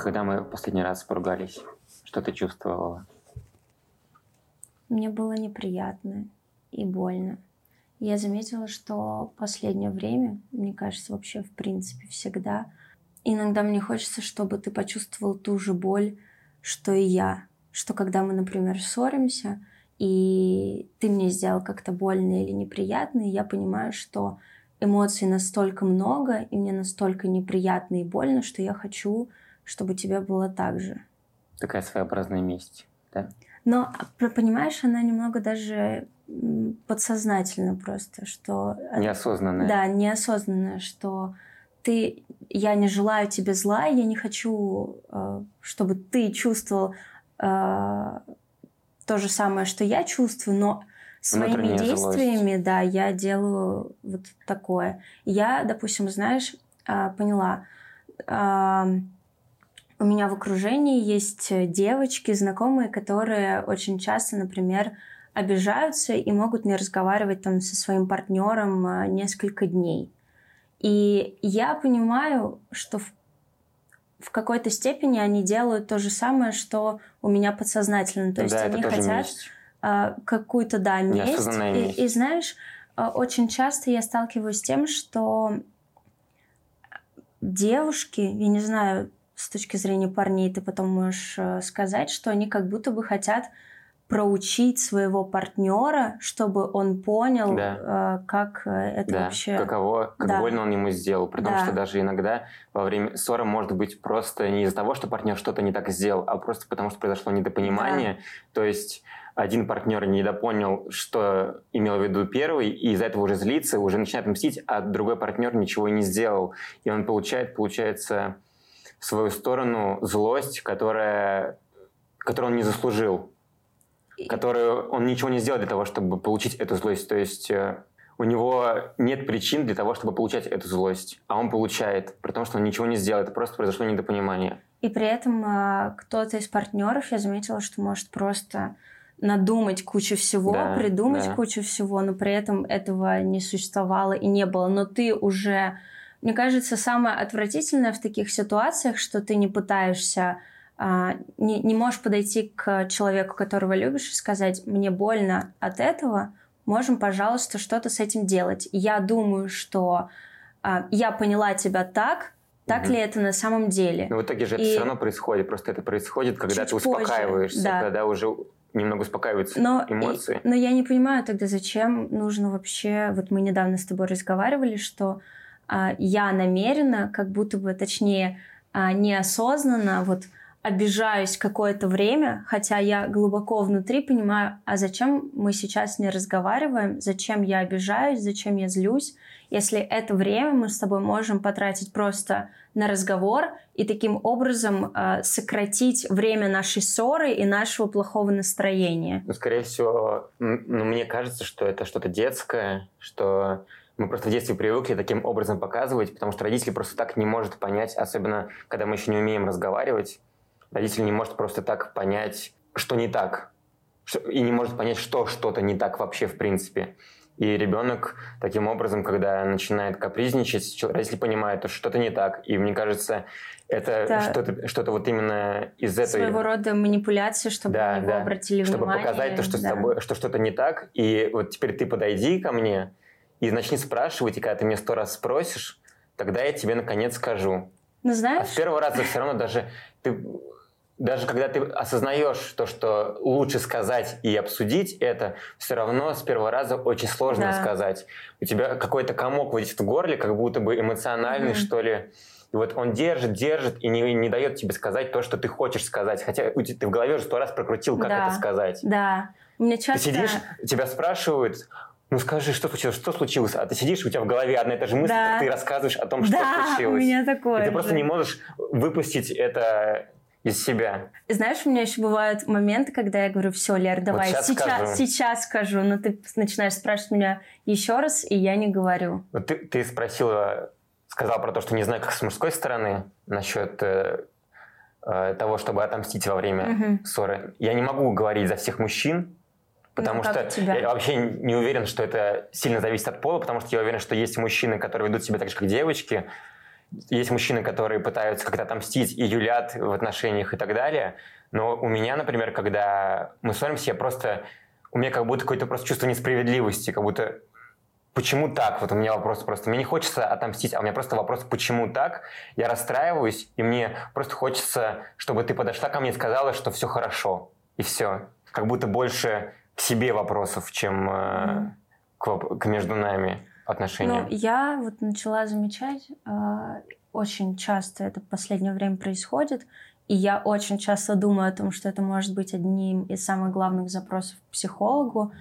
когда мы в последний раз поругались, что ты чувствовала? Мне было неприятно и больно. Я заметила, что последнее время, мне кажется, вообще в принципе всегда, иногда мне хочется, чтобы ты почувствовал ту же боль, что и я. Что когда мы, например, ссоримся, и ты мне сделал как-то больно или неприятно, и я понимаю, что эмоций настолько много, и мне настолько неприятно и больно, что я хочу, чтобы тебе было так же. Такая своеобразная месть, да? Но, понимаешь, она немного даже подсознательно просто, что... Неосознанно. Да, неосознанно, что ты, я не желаю тебе зла, я не хочу, э, чтобы ты чувствовал э, то же самое, что я чувствую, но своими действиями, злость. да, я делаю вот такое. Я, допустим, знаешь, э, поняла, у меня в окружении есть девочки, знакомые, которые очень часто, например, обижаются и могут не разговаривать там со своим партнером а, несколько дней. И я понимаю, что в, в какой-то степени они делают то же самое, что у меня подсознательно. То есть да, они хотят а, какую-то, да, месть. И, и знаешь, а, очень часто я сталкиваюсь с тем, что девушки, я не знаю, с точки зрения парней, ты потом можешь э, сказать, что они как будто бы хотят проучить своего партнера, чтобы он понял, да. э, как э, это да. вообще... Каково, как да. больно он ему сделал. При том, да. что даже иногда во время ссоры может быть просто не из-за того, что партнер что-то не так сделал, а просто потому, что произошло недопонимание. Да. То есть один партнер недопонял, что имел в виду первый, и из-за этого уже злится, уже начинает мстить, а другой партнер ничего не сделал. И он получает, получается, в свою сторону злость, которая, которую он не заслужил которую он ничего не сделал для того, чтобы получить эту злость. То есть э, у него нет причин для того, чтобы получать эту злость, а он получает, при том, что он ничего не сделал, это просто произошло недопонимание. И при этом э, кто-то из партнеров, я заметила, что может просто надумать кучу всего, да, придумать да. кучу всего, но при этом этого не существовало и не было. Но ты уже, мне кажется, самое отвратительное в таких ситуациях, что ты не пытаешься а, не, не можешь подойти к человеку, которого любишь, и сказать, мне больно от этого, можем, пожалуйста, что-то с этим делать. Я думаю, что а, я поняла тебя так, так угу. ли это на самом деле? Но в итоге же и... это все равно происходит. Просто это происходит, когда Чуть ты успокаиваешься, позже, да. когда уже немного успокаиваются но, эмоции. И, но я не понимаю тогда, зачем нужно вообще... Вот мы недавно с тобой разговаривали, что я намеренно, как будто бы, точнее, а, неосознанно вот обижаюсь какое-то время, хотя я глубоко внутри понимаю, а зачем мы сейчас не разговариваем, зачем я обижаюсь, зачем я злюсь, если это время мы с тобой можем потратить просто на разговор и таким образом э, сократить время нашей ссоры и нашего плохого настроения. Ну, скорее всего, ну, мне кажется, что это что-то детское, что мы просто в детстве привыкли таким образом показывать, потому что родители просто так не может понять, особенно когда мы еще не умеем разговаривать, родитель не может просто так понять, что не так, и не может понять, что что-то не так вообще в принципе. И ребенок таким образом, когда начинает капризничать, родители понимают, что что-то не так. И мне кажется, это, это что-то, что-то вот именно из этой... Своего рода манипуляция, чтобы да, на него да. обратили чтобы внимание. Чтобы показать то, что, да. с тобой, что что-то не так. И вот теперь ты подойди ко мне и начни спрашивать, и когда ты мне сто раз спросишь, тогда я тебе наконец скажу. Ну, знаешь... А с первого раза все равно даже ты даже когда ты осознаешь то, что лучше сказать и обсудить это, все равно с первого раза очень сложно да. сказать. У тебя какой-то комок выйдет в горле, как будто бы эмоциональный, mm-hmm. что ли. И вот он держит, держит и не, не дает тебе сказать то, что ты хочешь сказать. Хотя ты в голове уже сто раз прокрутил, как да. это сказать. Да. Мне часто... Ты сидишь, тебя спрашивают, ну скажи, что случилось, что случилось? А ты сидишь, у тебя в голове одна и та же мысль, да. как ты рассказываешь о том, что да, случилось. у меня такое И ты же. просто не можешь выпустить это из себя. Знаешь, у меня еще бывают моменты, когда я говорю, все, Лер, давай, вот сейчас, сейчас, скажу. сейчас скажу, но ты начинаешь спрашивать меня еще раз, и я не говорю. Вот ты, ты спросила, сказала про то, что не знаю, как с мужской стороны насчет э, э, того, чтобы отомстить во время угу. ссоры. Я не могу говорить за всех мужчин, потому ну, что я вообще не уверен, что это сильно зависит от пола, потому что я уверен, что есть мужчины, которые ведут себя так же, как девочки, есть мужчины, которые пытаются как-то отомстить и юлят в отношениях и так далее. Но у меня, например, когда мы ссоримся, я просто... У меня как будто какое-то просто чувство несправедливости, как будто почему так? Вот у меня вопрос просто. Мне не хочется отомстить, а у меня просто вопрос, почему так? Я расстраиваюсь, и мне просто хочется, чтобы ты подошла ко мне и сказала, что все хорошо. И все. Как будто больше к себе вопросов, чем mm. к, к между нами отношениям. Ну, я вот начала замечать, э, очень часто это в последнее время происходит, и я очень часто думаю о том, что это может быть одним из самых главных запросов к психологу,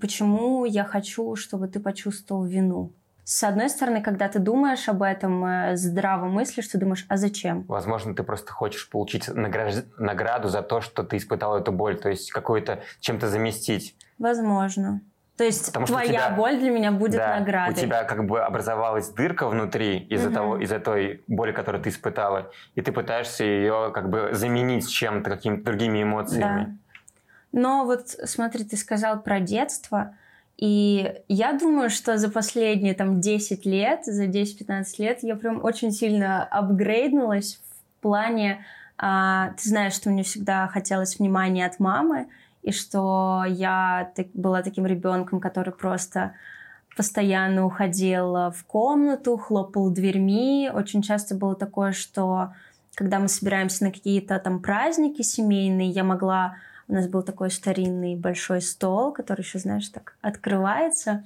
почему я хочу, чтобы ты почувствовал вину. С одной стороны, когда ты думаешь об этом, э, здраво мыслишь, ты думаешь, а зачем? Возможно, ты просто хочешь получить награж... награду за то, что ты испытал эту боль, то есть какую-то чем-то заместить. Возможно. То есть Потому твоя тебя, боль для меня будет да, наградой. У тебя как бы образовалась дырка внутри из-за угу. того, из-за той боли, которую ты испытала, и ты пытаешься ее как бы заменить чем-то, какими-то другими эмоциями. Да. Но вот смотри, ты сказал про детство, и я думаю, что за последние там 10 лет, за 10-15 лет я прям очень сильно апгрейднулась в плане, а, ты знаешь, что мне всегда хотелось внимания от мамы, и что я так, была таким ребенком, который просто постоянно уходил в комнату, хлопал дверьми. Очень часто было такое, что когда мы собираемся на какие-то там праздники семейные, я могла у нас был такой старинный большой стол, который еще, знаешь, так открывается.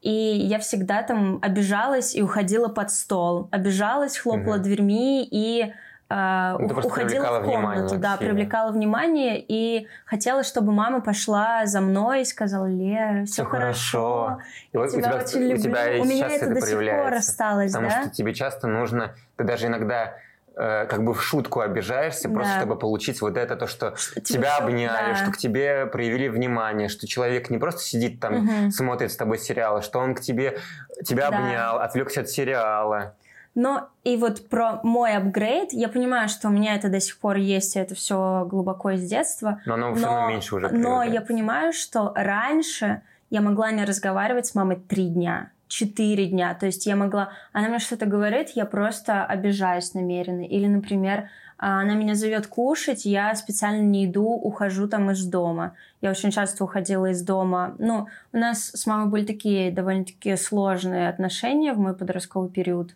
И я всегда там обижалась и уходила под стол. Обижалась, хлопала угу. дверьми и Uh, ну, уходила в комнату, да, сильно. привлекала внимание и хотела, чтобы мама пошла за мной и сказала, Лера, все, все хорошо, И вот тебя, у тебя очень люблю. У, тебя у меня это, это до сих пор осталось, потому да? что тебе часто нужно, ты даже иногда Э, как бы в шутку обижаешься, да. просто чтобы получить вот это, то, что, что тебя шут, обняли, да. что к тебе проявили внимание, что человек не просто сидит там, угу. смотрит с тобой сериалы, что он к тебе, тебя да. обнял, отвлекся от сериала. Но и вот про мой апгрейд, я понимаю, что у меня это до сих пор есть, и это все глубоко из детства. Но оно все равно меньше уже Но я понимаю, что раньше я могла не разговаривать с мамой три дня четыре дня. То есть я могла... Она мне что-то говорит, я просто обижаюсь намеренно. Или, например, она меня зовет кушать, я специально не иду, ухожу там из дома. Я очень часто уходила из дома. Ну, у нас с мамой были такие довольно-таки сложные отношения в мой подростковый период.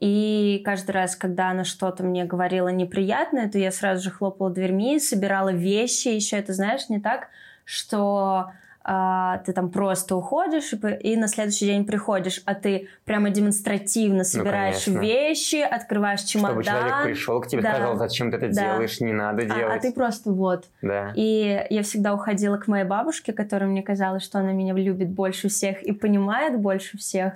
И каждый раз, когда она что-то мне говорила неприятное, то я сразу же хлопала дверьми, собирала вещи. Еще это, знаешь, не так, что а, ты там просто уходишь и, и на следующий день приходишь, а ты прямо демонстративно ну, собираешь ну, вещи, открываешь чемодан. Чтобы человек пришел к тебе, да. сказал, зачем ты это да. делаешь, не надо делать. А, а ты просто вот. Да. И я всегда уходила к моей бабушке, которая мне казалось, что она меня любит больше всех и понимает больше всех.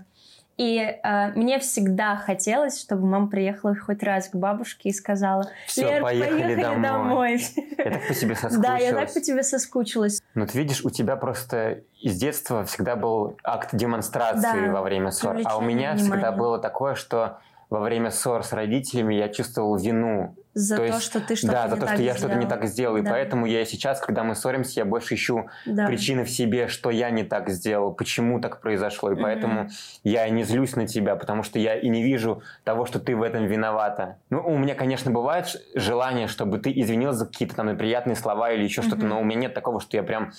И э, мне всегда хотелось, чтобы мама приехала хоть раз к бабушке и сказала, Все, Лер, поехали, поехали домой. домой. Я так по тебе соскучилась. Да, я так по тебе соскучилась. Ну, ты видишь, у тебя просто из детства всегда был акт демонстрации да, во время ссор. А у меня внимания. всегда было такое, что во время ссор с родителями я чувствовал вину за то, то есть, что ты что-то Да, за то, что я что-то не так сделал. Да. И поэтому я сейчас, когда мы ссоримся, я больше ищу да. причины в себе, что я не так сделал, почему так произошло. И mm-hmm. поэтому я не злюсь на тебя, потому что я и не вижу того, что ты в этом виновата. Ну, у меня, конечно, бывает желание, чтобы ты извинился за какие-то там неприятные слова или еще mm-hmm. что-то, но у меня нет такого, что я прям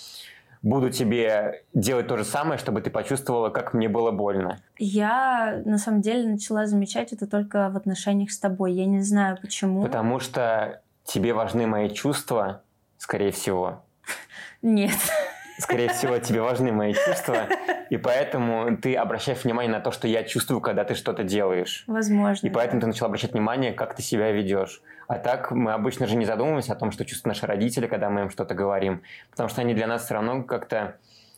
буду тебе делать то же самое, чтобы ты почувствовала, как мне было больно. Я на самом деле начала замечать это только в отношениях с тобой. Я не знаю почему. Потому что тебе важны мои чувства, скорее всего. Нет. Скорее всего, тебе важны мои чувства, и поэтому ты обращаешь внимание на то, что я чувствую, когда ты что-то делаешь. Возможно. И поэтому ты начал обращать внимание, как ты себя ведешь. А так мы обычно же не задумываемся о том, что чувствуют наши родители, когда мы им что-то говорим, потому что они для нас все равно как-то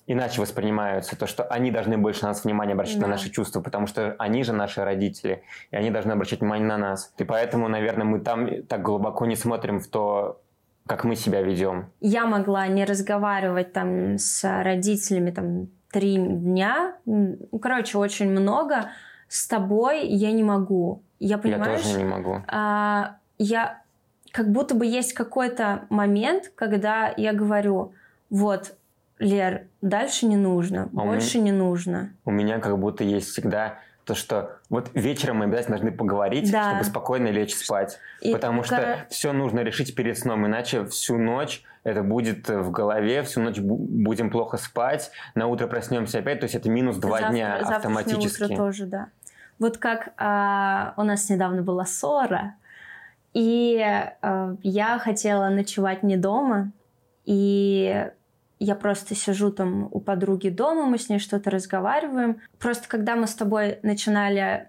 иначе воспринимаются, то, что они должны больше на нас внимание обращать да. на наши чувства, потому что они же наши родители, и они должны обращать внимание на нас. И поэтому, наверное, мы там так глубоко не смотрим в то, как мы себя ведем. Я могла не разговаривать там с родителями там три дня, ну, короче, очень много. С тобой я не могу. Я понимаю. Я тоже не могу. А, я как будто бы есть какой-то момент, когда я говорю, вот, Лер, дальше не нужно, а больше меня, не нужно. У меня как будто есть всегда то, что вот вечером мы обязательно должны поговорить, да. чтобы спокойно лечь спать. И потому что кор... все нужно решить перед сном, иначе всю ночь это будет в голове, всю ночь будем плохо спать, на утро проснемся опять, то есть это минус два Завтра, дня автоматически. утро тоже, да. Вот как а, у нас недавно была ссора, и а, я хотела ночевать не дома, и я просто сижу там у подруги дома, мы с ней что-то разговариваем. Просто когда мы с тобой начинали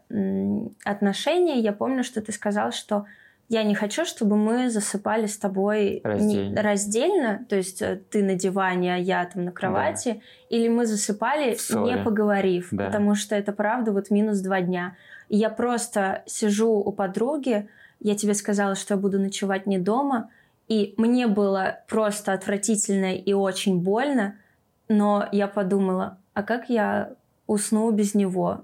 отношения, я помню, что ты сказал, что я не хочу, чтобы мы засыпали с тобой раздельно, раздельно то есть э, ты на диване, а я там на кровати, да. или мы засыпали, не поговорив, да. потому что это правда вот минус два дня. И я просто сижу у подруги, я тебе сказала, что я буду ночевать не дома, и мне было просто отвратительно и очень больно, но я подумала, а как я усну без него?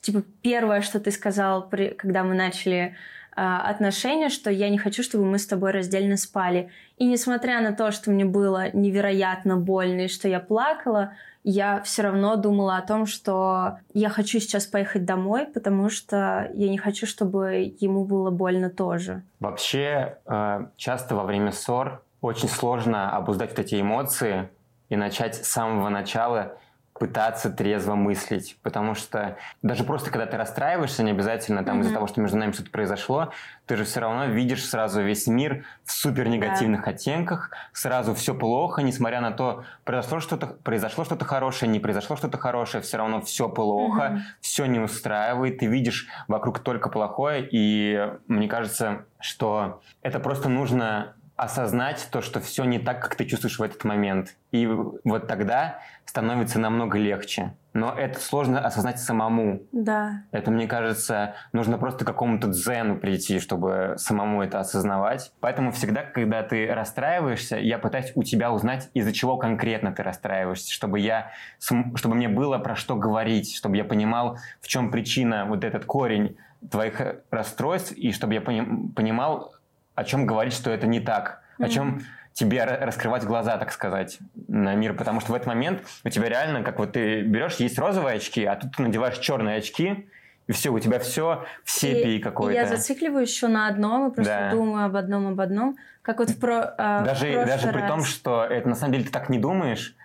Типа первое, что ты сказал, когда мы начали отношения, что я не хочу, чтобы мы с тобой раздельно спали. И несмотря на то, что мне было невероятно больно и что я плакала, я все равно думала о том, что я хочу сейчас поехать домой, потому что я не хочу, чтобы ему было больно тоже. Вообще, э, часто во время ссор очень сложно обуздать вот эти эмоции и начать с самого начала пытаться трезво мыслить, потому что даже просто когда ты расстраиваешься, не обязательно там mm-hmm. из-за того, что между нами что-то произошло, ты же все равно видишь сразу весь мир в супер негативных yeah. оттенках, сразу все плохо, несмотря на то, произошло что-то, произошло что-то хорошее, не произошло что-то хорошее, все равно все плохо, mm-hmm. все не устраивает, ты видишь вокруг только плохое, и мне кажется, что это просто нужно осознать то, что все не так, как ты чувствуешь в этот момент. И вот тогда становится намного легче. Но это сложно осознать самому. Да. Это, мне кажется, нужно просто к какому-то дзену прийти, чтобы самому это осознавать. Поэтому всегда, когда ты расстраиваешься, я пытаюсь у тебя узнать, из-за чего конкретно ты расстраиваешься, чтобы я, чтобы мне было про что говорить, чтобы я понимал, в чем причина, вот этот корень твоих расстройств, и чтобы я понимал, о чем говорить, что это не так, mm-hmm. о чем тебе раскрывать глаза, так сказать, на мир, потому что в этот момент у тебя реально, как вот ты берешь, есть розовые очки, а тут ты надеваешь черные очки, и все, у тебя все в сепии какой-то. Я зацикливаюсь еще на одном и просто да. думаю об одном, об одном. Как вот в про, э, даже, в даже при том, что это на самом деле ты так не думаешь,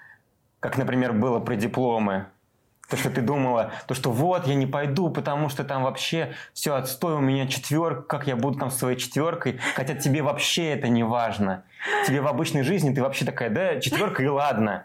как, например, было про дипломы. То, что ты думала, то, что вот, я не пойду, потому что там вообще все отстой, у меня четверка, как я буду там своей четверкой, хотя тебе вообще это не важно. Тебе в обычной жизни ты вообще такая, да, четверка и ладно.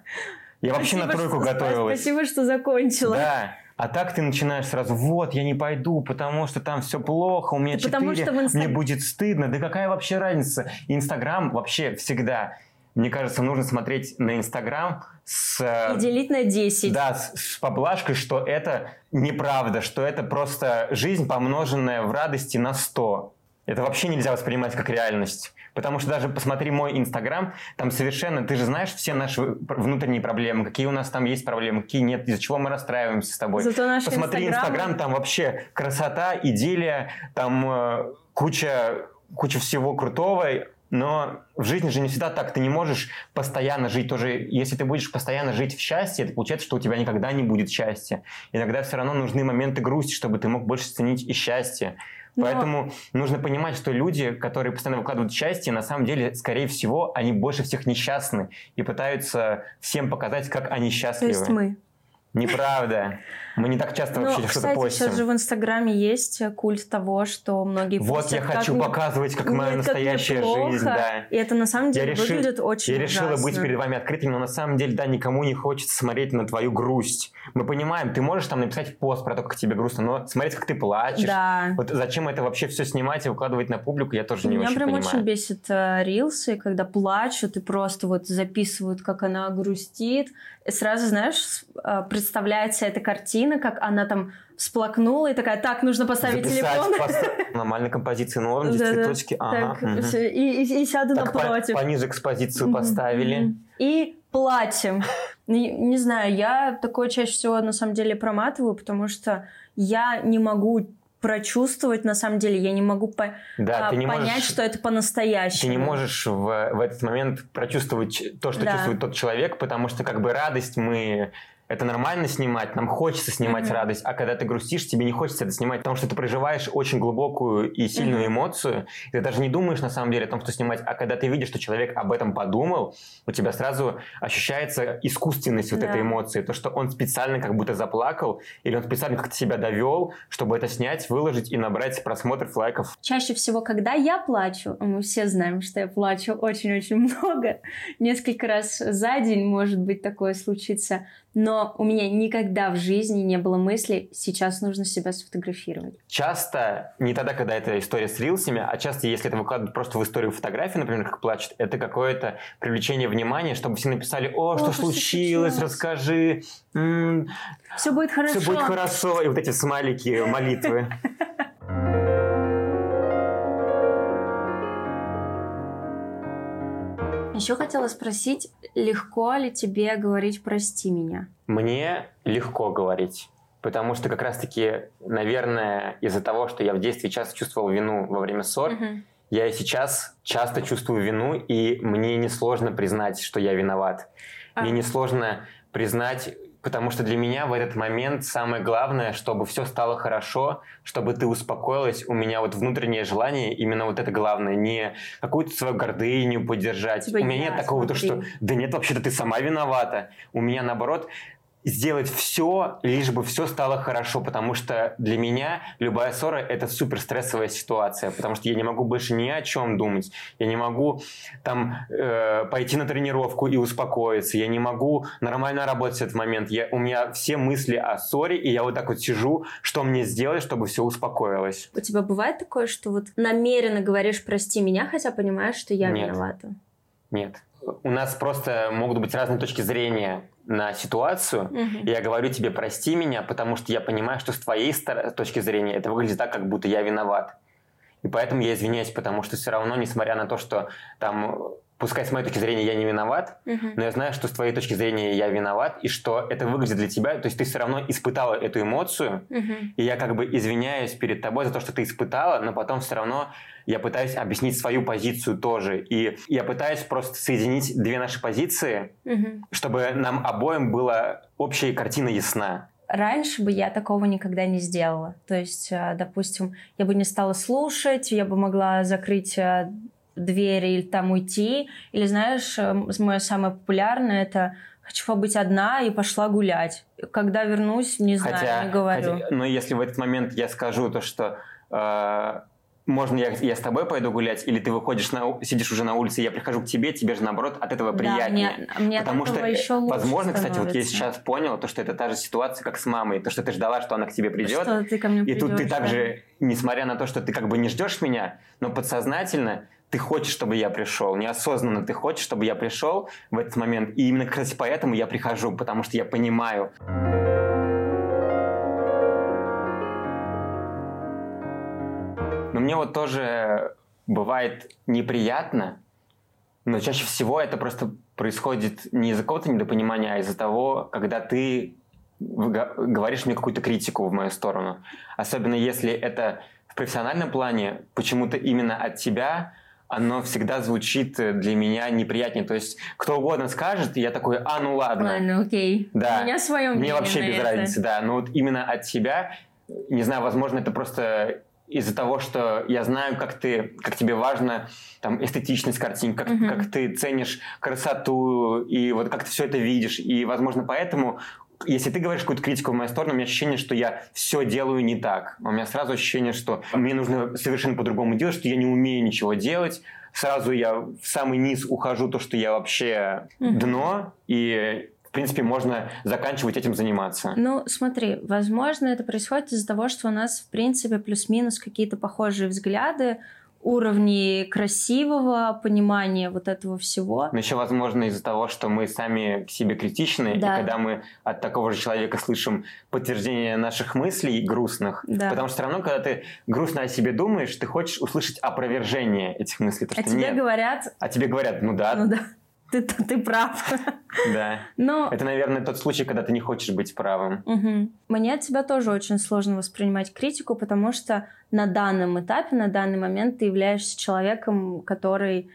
Я вообще спасибо, на тройку что, готовилась. Спасибо, что закончила. Да. А так ты начинаешь сразу, вот, я не пойду, потому что там все плохо, у меня четыре, инста... мне будет стыдно. Да какая вообще разница? Инстаграм вообще всегда мне кажется, нужно смотреть на Инстаграм с... И делить на 10. Да, с, с поблажкой, что это неправда, что это просто жизнь, помноженная в радости на 100. Это вообще нельзя воспринимать как реальность. Потому что даже посмотри мой Инстаграм, там совершенно, ты же знаешь все наши внутренние проблемы, какие у нас там есть проблемы, какие нет, из-за чего мы расстраиваемся с тобой. Зато наш Посмотри Инстаграм, там вообще красота, идиллия, там э, куча, куча всего крутого, но в жизни же не всегда так. Ты не можешь постоянно жить тоже. Если ты будешь постоянно жить в счастье, это получается, что у тебя никогда не будет счастья. Иногда все равно нужны моменты грусти, чтобы ты мог больше ценить и счастье. Но... Поэтому нужно понимать, что люди, которые постоянно выкладывают счастье, на самом деле, скорее всего, они больше всех несчастны и пытаются всем показать, как они счастливы. То есть мы. Неправда. Мы не так часто вообще ну, что-то постим. сейчас же в Инстаграме есть культ того, что многие Вот постят, я хочу как показывать, как моя нет, настоящая как жизнь. Да. И это на самом деле я выглядит решил, очень Я ужасно. решила быть перед вами открытым, но на самом деле, да, никому не хочется смотреть на твою грусть. Мы понимаем, ты можешь там написать пост про то, как тебе грустно, но смотреть, как ты плачешь. Да. Вот зачем это вообще все снимать и выкладывать на публику, я тоже не Меня очень понимаю. Прям очень бесит э, рилсы, когда плачут и просто вот записывают, как она грустит. И сразу, знаешь, э, представляется эта картина, как она там всплакнула и такая, так, нужно поставить Записать, телефон. Пост... Нормальной композиции норм, здесь цветочки. Ага, так, угу. и, и, и сяду так, напротив. По, пониже экспозицию поставили. И платьем. Не, не знаю, я такое чаще всего на самом деле проматываю, потому что я не могу прочувствовать, на самом деле, я не могу по да, а, ты не понять, можешь, что это по-настоящему. Ты не можешь в, в этот момент прочувствовать то, что да. чувствует тот человек, потому что как бы радость мы это нормально снимать, нам хочется снимать mm-hmm. радость, а когда ты грустишь, тебе не хочется это снимать, потому что ты проживаешь очень глубокую и сильную mm-hmm. эмоцию, и ты даже не думаешь на самом деле о том, что снимать, а когда ты видишь, что человек об этом подумал, у тебя сразу ощущается искусственность вот yeah. этой эмоции, то, что он специально как будто заплакал, или он специально как-то себя довел, чтобы это снять, выложить и набрать просмотров, лайков. Чаще всего, когда я плачу, мы все знаем, что я плачу очень-очень много, несколько раз за день может быть такое случится, но у меня никогда в жизни не было мысли, сейчас нужно себя сфотографировать. Часто, не тогда, когда это история с рилсами, а часто, если это выкладывают просто в историю фотографии, например, как плачет, это какое-то привлечение внимания, чтобы все написали, о, о что, что случилось, случилось, расскажи. М-м, все будет хорошо. Все будет хорошо. И вот эти смайлики, молитвы. Еще хотела спросить, легко ли тебе говорить «прости меня»? Мне легко говорить. Потому что как раз-таки, наверное, из-за того, что я в детстве часто чувствовал вину во время ссор, uh-huh. я и сейчас часто чувствую вину, и мне несложно признать, что я виноват. Uh-huh. Мне несложно признать Потому что для меня в этот момент самое главное, чтобы все стало хорошо, чтобы ты успокоилась. У меня вот внутреннее желание, именно вот это главное, не какую-то свою гордыню поддержать. Типа у меня нет такого, то, что да нет, вообще-то ты сама виновата. У меня наоборот, сделать все, лишь бы все стало хорошо, потому что для меня любая ссора – это супер стрессовая ситуация, потому что я не могу больше ни о чем думать, я не могу там э, пойти на тренировку и успокоиться, я не могу нормально работать в этот момент, я, у меня все мысли о ссоре, и я вот так вот сижу, что мне сделать, чтобы все успокоилось. У тебя бывает такое, что вот намеренно говоришь «прости меня», хотя понимаешь, что я Нет. виновата? Нет. У нас просто могут быть разные точки зрения на ситуацию, угу. и я говорю тебе, прости меня, потому что я понимаю, что с твоей точки зрения это выглядит так, как будто я виноват. И поэтому я извиняюсь, потому что все равно, несмотря на то, что там пускай с моей точки зрения я не виноват, uh-huh. но я знаю, что с твоей точки зрения я виноват, и что это выглядит для тебя, то есть ты все равно испытала эту эмоцию, uh-huh. и я как бы извиняюсь перед тобой за то, что ты испытала, но потом все равно я пытаюсь объяснить свою позицию тоже, и я пытаюсь просто соединить две наши позиции, uh-huh. чтобы нам обоим была общая картина ясна. Раньше бы я такого никогда не сделала. То есть, э, допустим, я бы не стала слушать, я бы могла закрыть э, двери или там уйти. Или, знаешь, э, мое самое популярное это хочу побыть одна и пошла гулять. Когда вернусь, не знаю, хотя, не говорю. Хотя, но если в этот момент я скажу то, что э, можно я, я с тобой пойду гулять, или ты выходишь, на, сидишь уже на улице, я прихожу к тебе, тебе же наоборот от этого приятнее. Да, мне, мне Потому что, еще лучше возможно, кстати, вот я сейчас понял, то, что это та же ситуация, как с мамой, то, что ты ждала, что она к тебе придет. Что ты ко мне и придешь, тут ты также, несмотря на то, что ты как бы не ждешь меня, но подсознательно ты хочешь, чтобы я пришел, неосознанно ты хочешь, чтобы я пришел в этот момент. И именно, кстати, поэтому я прихожу, потому что я понимаю. Но мне вот тоже бывает неприятно, но чаще всего это просто происходит не из-за какого-то недопонимания, а из-за того, когда ты говоришь мне какую-то критику в мою сторону. Особенно если это в профессиональном плане, почему-то именно от тебя оно всегда звучит э, для меня неприятнее. То есть кто угодно скажет, и я такой, а, ну ладно. Ладно, окей. Да. У меня свое мнение Мне вообще без это. разницы, да. Но вот именно от тебя, не знаю, возможно, это просто из-за того, что я знаю, как ты, как тебе важно там эстетичность картин, как, uh-huh. как ты ценишь красоту и вот как ты все это видишь, и возможно поэтому если ты говоришь какую-то критику в мою сторону, у меня ощущение, что я все делаю не так. У меня сразу ощущение, что мне нужно совершенно по-другому делать, что я не умею ничего делать. Сразу я в самый низ ухожу, то, что я вообще дно, и в принципе, можно заканчивать этим заниматься. Ну, смотри, возможно, это происходит из-за того, что у нас, в принципе, плюс-минус какие-то похожие взгляды уровни красивого понимания вот этого всего. Но еще, возможно, из-за того, что мы сами к себе критичны, да. и когда мы от такого же человека слышим подтверждение наших мыслей грустных, да. потому что все равно, когда ты грустно о себе думаешь, ты хочешь услышать опровержение этих мыслей. То, а тебе нет. говорят... А тебе говорят, ну да. Ну да ты, ты прав. Да. Но... Это, наверное, тот случай, когда ты не хочешь быть правым. Угу. Мне от тебя тоже очень сложно воспринимать критику, потому что на данном этапе, на данный момент ты являешься человеком, который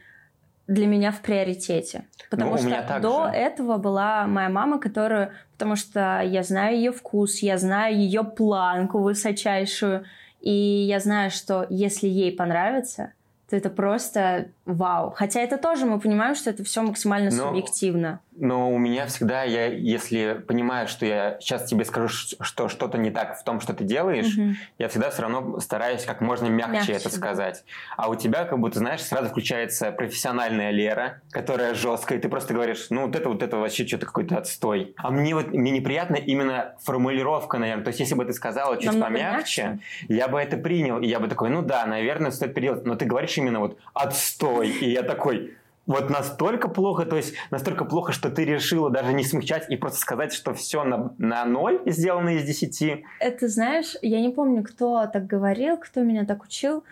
для меня в приоритете. Потому ну, что до же. этого была моя мама, которую... Потому что я знаю ее вкус, я знаю ее планку высочайшую, и я знаю, что если ей понравится, то это просто вау. Хотя это тоже мы понимаем, что это все максимально но, субъективно. Но у меня всегда, я, если понимаю, что я сейчас тебе скажу, что что-то не так в том, что ты делаешь, угу. я всегда все равно стараюсь как можно мягче, мягче это да. сказать. А у тебя, как будто, знаешь, сразу включается профессиональная Лера, которая жесткая, и ты просто говоришь, ну вот это вот это вообще что-то какой-то отстой. А мне вот мне неприятно именно формулировка, наверное. То есть, если бы ты сказала чуть Намного помягче, мягче. я бы это принял, и я бы такой, ну да, наверное, стоит переделать. Но ты говоришь именно вот отстой, и я такой, вот настолько плохо, то есть настолько плохо, что ты решила даже не смягчать и просто сказать, что все на, на ноль сделано из десяти. Это знаешь, я не помню, кто так говорил, кто меня так учил,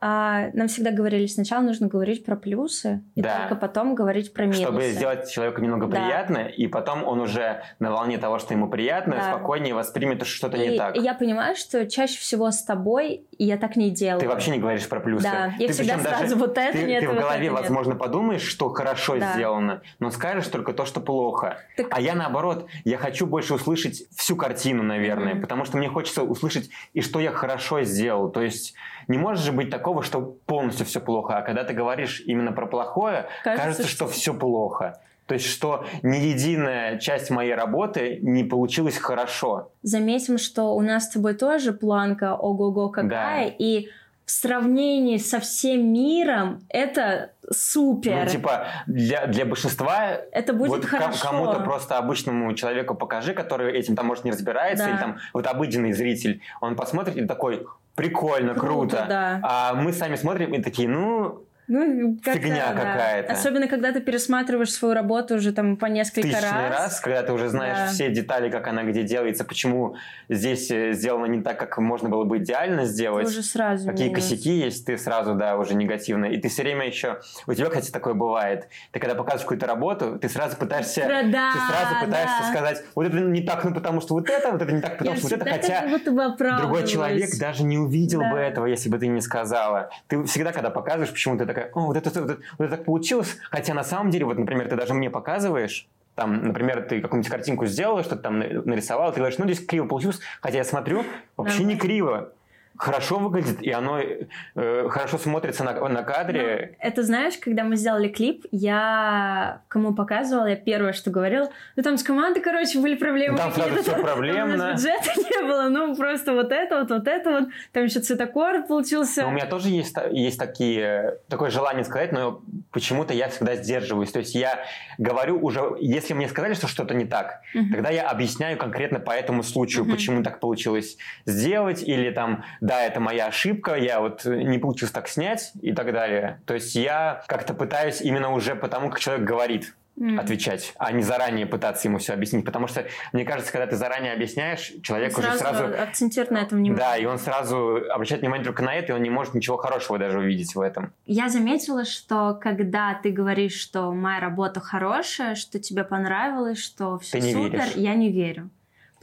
а, нам всегда говорили, сначала нужно говорить про плюсы, и да. только потом говорить про минусы. Чтобы сделать человеку немного да. приятно, и потом он уже на волне того, что ему приятно, да. спокойнее воспримет, что что-то не так. И я понимаю, что чаще всего с тобой я так не делаю. Ты вообще не говоришь про плюсы. Да, я ты всегда сразу даже, вот это ты, нет, Ты в голове, возможно, нет. подумаешь, что хорошо да. сделано, но скажешь только то, что плохо. Так... А я наоборот, я хочу больше услышать всю картину, наверное, mm-hmm. потому что мне хочется услышать и что я хорошо сделал. То есть не может же быть такого, что полностью все плохо, а когда ты говоришь именно про плохое, кажется, кажется что, что все плохо. То есть, что ни единая часть моей работы не получилась хорошо. Заметим, что у нас с тобой тоже планка ого-го какая, да. и в сравнении со всем миром это супер. Ну, типа, для, для большинства... Это будет вот хорошо. Кому-то просто обычному человеку покажи, который этим там, может, не разбирается, да. или там вот обыденный зритель, он посмотрит и такой, прикольно, круто. круто. Да. А мы сами смотрим и такие, ну, ну, фигня да. какая-то. Особенно, когда ты пересматриваешь свою работу уже там по несколько Тысячный раз. раз, когда ты уже знаешь да. все детали, как она где делается, почему здесь э, сделано не так, как можно было бы идеально сделать. Ты уже сразу Какие минус. косяки есть, ты сразу, да, уже негативно. И ты все время еще... У тебя, кстати, такое бывает. Ты когда показываешь какую-то работу, ты сразу пытаешься... Да, ты сразу пытаешься да. сказать, вот это не так, ну потому что вот это, вот это не так, потому Я что вот это, хотя другой человек даже не увидел да. бы этого, если бы ты не сказала. Ты всегда, когда показываешь, почему ты такая, о, вот это, вот, это, вот это так получилось. Хотя на самом деле, вот, например, ты даже мне показываешь, там, например, ты какую-нибудь картинку сделала, что-то там нарисовал, ты говоришь, ну, здесь криво получилось, хотя я смотрю, вообще да. не криво хорошо выглядит, и оно э, хорошо смотрится на, на кадре. Ну, это знаешь, когда мы сделали клип, я кому показывала, я первое, что говорила, ну там с командой, короче, были проблемы. Там сразу все проблемно. Там бюджета не было, ну просто вот это вот, вот это вот. Там еще цветокор получился. Но у меня тоже есть, есть такие, такое желание сказать, но почему-то я всегда сдерживаюсь. То есть я говорю уже, если мне сказали, что что-то не так, uh-huh. тогда я объясняю конкретно по этому случаю, uh-huh. почему так получилось сделать, или там да, это моя ошибка, я вот не получилось так снять и так далее. То есть я как-то пытаюсь именно уже потому, как человек говорит, mm. отвечать, а не заранее пытаться ему все объяснить. Потому что, мне кажется, когда ты заранее объясняешь, человек сразу уже сразу... акцентирует на этом внимание. Да, и он сразу обращает внимание только на это, и он не может ничего хорошего даже увидеть в этом. Я заметила, что когда ты говоришь, что моя работа хорошая, что тебе понравилось, что все супер, веришь. я не верю.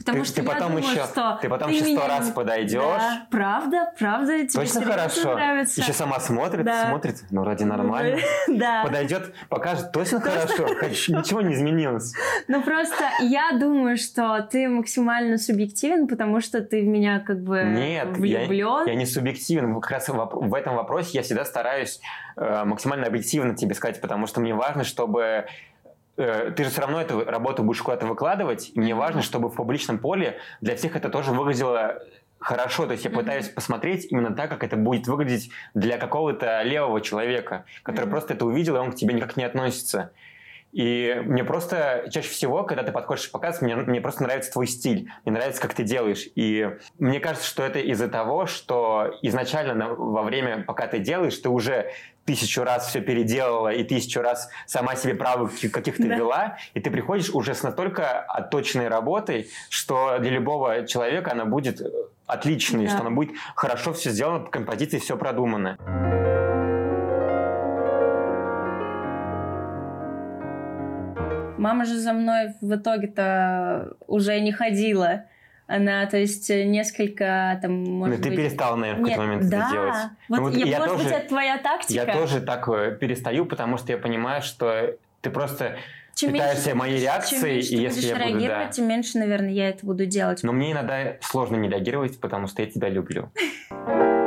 Потому ты, что ты я потом думаю, еще, что ты потом еще сто раз подойдешь. Да, правда, правда, тебе Точно хорошо. нравится. Еще сама смотрит, да. смотрит, ну вроде нормально. Да. Подойдет, покажет, точно хорошо, ничего не изменилось. Ну просто я думаю, что ты максимально субъективен, потому что ты в меня как бы Нет, влюблен. Я, я не субъективен. Как раз в этом вопросе я всегда стараюсь э, максимально объективно тебе сказать, потому что мне важно, чтобы ты же все равно эту работу будешь куда-то выкладывать, и мне важно, чтобы в публичном поле для всех это тоже выглядело хорошо. То есть я пытаюсь посмотреть именно так, как это будет выглядеть для какого-то левого человека, который просто это увидел, и он к тебе никак не относится. И мне просто чаще всего, когда ты подходишь в показ, мне, мне просто нравится твой стиль, мне нравится, как ты делаешь. И мне кажется, что это из-за того, что изначально во время, пока ты делаешь, ты уже тысячу раз все переделала и тысячу раз сама себе правы каких-то да. вела, и ты приходишь уже с настолько отточенной работой, что для любого человека она будет отличной, да. что она будет хорошо все сделано, по композиции все продумано. Мама же за мной в итоге-то уже не ходила Она, то есть, несколько там, может ты быть... перестала, наверное, в какой-то момент да. это делать. Вот, ну, вот я, я может тоже, быть, это твоя тактика? Я тоже так э, перестаю, потому что я понимаю, что ты просто чем питаешься меньше, моей реакцией, чем меньше и ты если будешь я буду, реагировать, да. тем меньше, наверное, я это буду делать. Но мне иногда сложно не реагировать, потому что я тебя люблю.